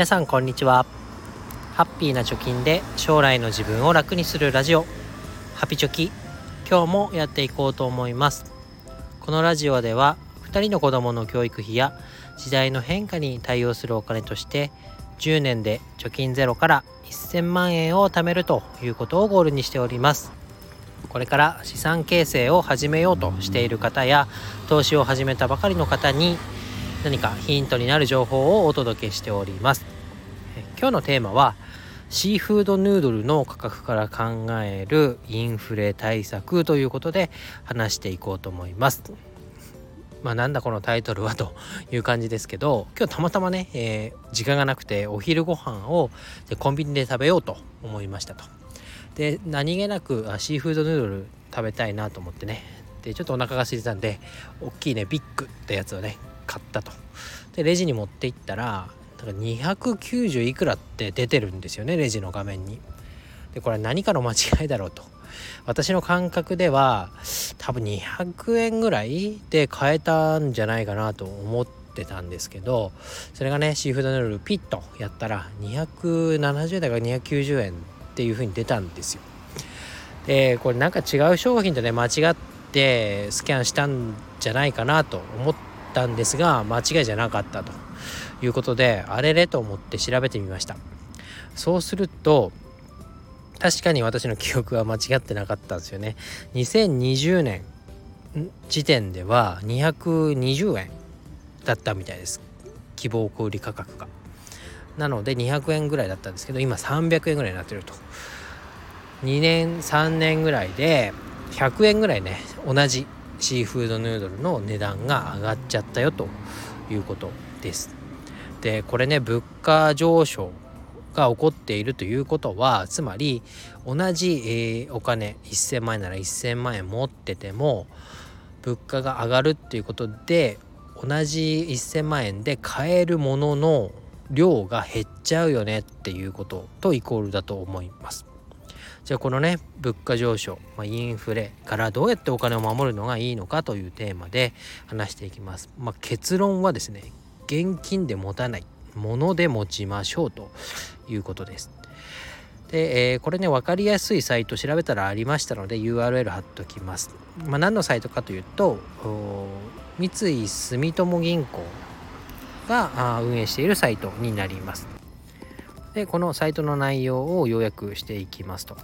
皆さんこんにちは。ハッピーな貯金で将来の自分を楽にするラジオ。ハピチョキ。今日もやっていこうと思います。このラジオでは2人の子供の教育費や時代の変化に対応するお金として10年で貯金ゼロから1000万円を貯めるということをゴールにしております。これから資産形成を始めようとしている方や投資を始めたばかりの方に何かヒントになる情報をお届けしております。今日のテーマはシーフードヌードルの価格から考えるインフレ対策ということで話していこうと思います。まあなんだこのタイトルはという感じですけど今日たまたまね、えー、時間がなくてお昼ご飯をコンビニで食べようと思いましたと。で何気なくシーフードヌードル食べたいなと思ってね。でちょっとお腹が空いてたんで大きいねビッグってやつをね買ったと。でレジに持っていったらだから290いくらって出てるんですよねレジの画面に。でこれ何かの間違いだろうと。私の感覚では多分200円ぐらいで買えたんじゃないかなと思ってたんですけどそれがねシーフードヌードルピッとやったら270円だから290円っていう風に出たんですよ。でこれなんか違う商品とね間違ってスキャンしたんじゃないかなと思ってったんですが間違いじゃなかったということであれれと思って調べてみました。そうすると確かに私の記憶は間違ってなかったんですよね。2020年時点では220円だったみたいです。希望小売価格が。なので200円ぐらいだったんですけど今300円ぐらいになってると。2年3年ぐらいで100円ぐらいね同じシーフードヌードルの値段が上がっちゃったよということです。でこれね物価上昇が起こっているということはつまり同じ、えー、お金1,000万円なら1,000万円持ってても物価が上がるっていうことで同じ1,000万円で買えるものの量が減っちゃうよねっていうこととイコールだと思います。じゃあこのね物価上昇、まあ、インフレからどうやってお金を守るのがいいのかというテーマで話していきます。まあ、結論はですね現金で持たないもので持ちましょうということです。で、えー、これね分かりやすいサイト調べたらありましたので URL 貼っときます。まあ、何のサイトかというと三井住友銀行が運営しているサイトになります。でこのサイトの内容を要約していきますと。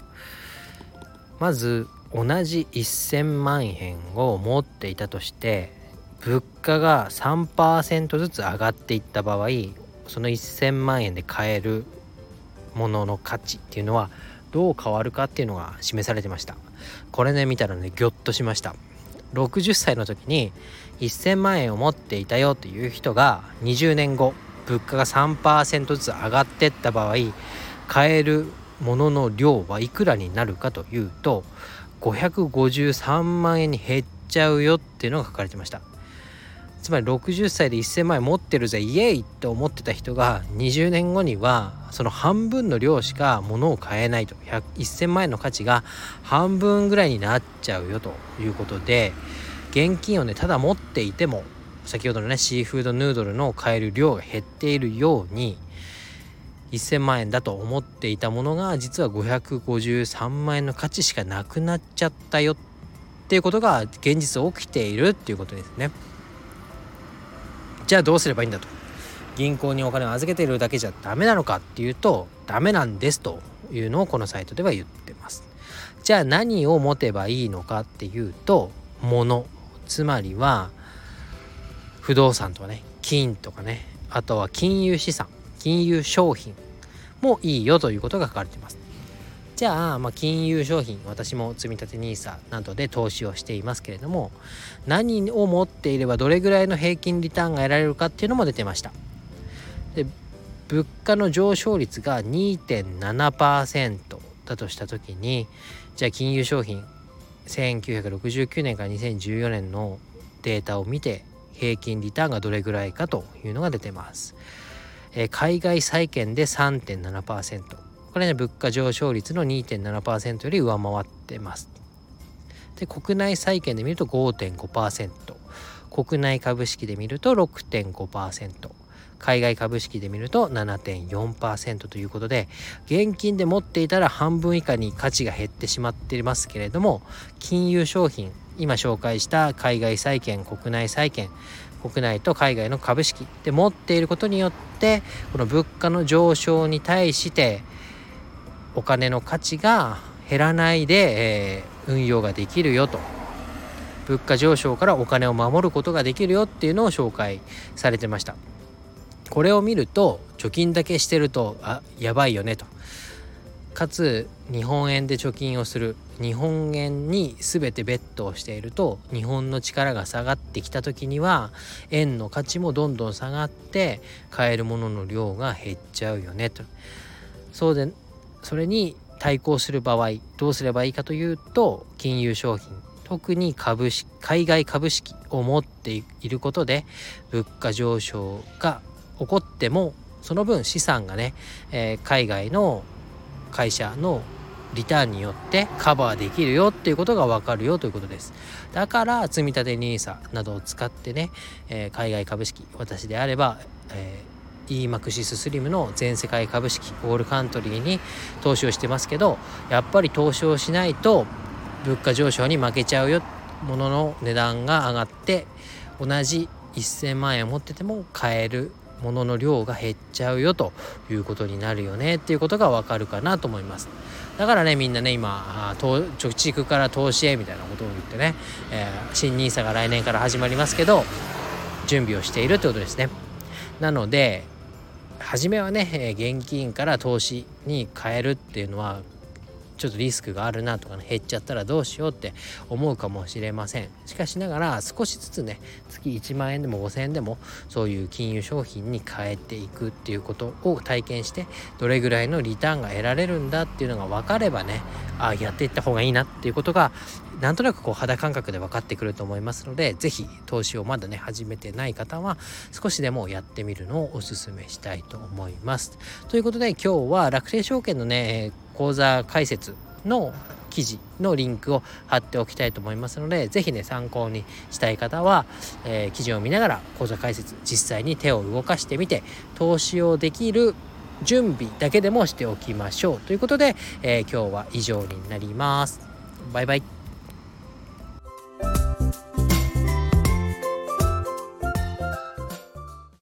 まず同じ1000万円を持っていたとして物価が3%ずつ上がっていった場合その1000万円で買えるものの価値っていうのはどう変わるかっていうのが示されてました。これね見たらねギョッとしました。60歳の時に1000万円を持っていたよという人が20年後物価が3%ずつ上がってった場合買えるものの量はいくらになるかというと553万円に減っちゃうよっていうのが書かれてました。つまり60歳で1000万円持ってるぜイエイって思ってた人が20年後にはその半分の量しか物を買えないと。1000万円の価値が半分ぐらいになっちゃうよということで現金をねただ持っていても先ほどのねシーフードヌードルの買える量が減っているように1000万円だと思っていたものが実は553万円の価値しかなくなっちゃったよっていうことが現実起きているっていうことですね。じゃあどうすればいいんだと。銀行にお金を預けているだけじゃダメなのかっていうとダメなんですというのをこのサイトでは言ってます。じゃあ何を持てばいいのかっていうと物つまりは不動産とかね金とかねあとは金融資産金融商品もいいよということが書かれています。じゃあ、まあ、金融商品私も積立 NISA などで投資をしていますけれども何を持っていればどれぐらいの平均リターンが得られるかっていうのも出てました。で物価の上昇率が2.7%だとした時にじゃあ金融商品1969年から2014年のデータを見て平均リターンがどれぐらいかというのが出てます。え、海外債券で3.7%これね物価上昇率の2.7%より上回ってます。で国内債券で見ると5.5%国内株式で見ると6.5%海外株式で見ると7.4%ということで現金で持っていたら半分以下に価値が減ってしまっていますけれども金融商品今紹介した海外債券国内債券国内と海外の株式で持っていることによってこの物価の上昇に対してお金の価値が減らないで、えー、運用ができるよと。物価上昇からお金を守ることができるよっていうのを紹介されてました。これを見ると貯金だけしてるとあやばいよねと。かつ日本円で貯金をする日本円に全てベットをしていると日本の力が下がってきた時には円の価値もどんどん下がって買えるものの量が減っちゃうよねと。そうでそれに対抗する場合どうすればいいかというと金融商品特に株式海外株式を持っていることで物価上昇が起こってもその分資産がね、えー、海外の会社のリターンによってカバーできるよっていうことがわかるよということです。だから積立 NISA などを使ってね、えー、海外株式私であれば、えー EMAXIS スリムの全世界株式オールカントリーに投資をしてますけどやっぱり投資をしないと物価上昇に負けちゃうよものの値段が上がって同じ1000万円を持ってても買えるものの量が減っちゃうよということになるよねっていうことがわかるかなと思います。だからねみんなね今貯蓄から投資へみたいなことを言ってね、えー、新 NISA が来年から始まりますけど準備をしているってことですね。なので初めはね現金から投資に変えるっていうのはちょっとリスクがあるなとかね減っちゃったらどうしようって思うかもしれませんしかしながら少しずつね月1万円でも5000円でもそういう金融商品に変えていくっていうことを体験してどれぐらいのリターンが得られるんだっていうのが分かればねあやっていった方がいいなっていうことがなんとなくこう肌感覚で分かってくると思いますので是非投資をまだね始めてない方は少しでもやってみるのをおすすめしたいと思います。ということで今日は楽天証券のね講座解説の記事のリンクを貼っておきたいと思いますので是非ね参考にしたい方は、えー、記事を見ながら講座解説実際に手を動かしてみて投資をできる準備だけでもしておきましょうということで、えー、今日は以上になります。バイバイ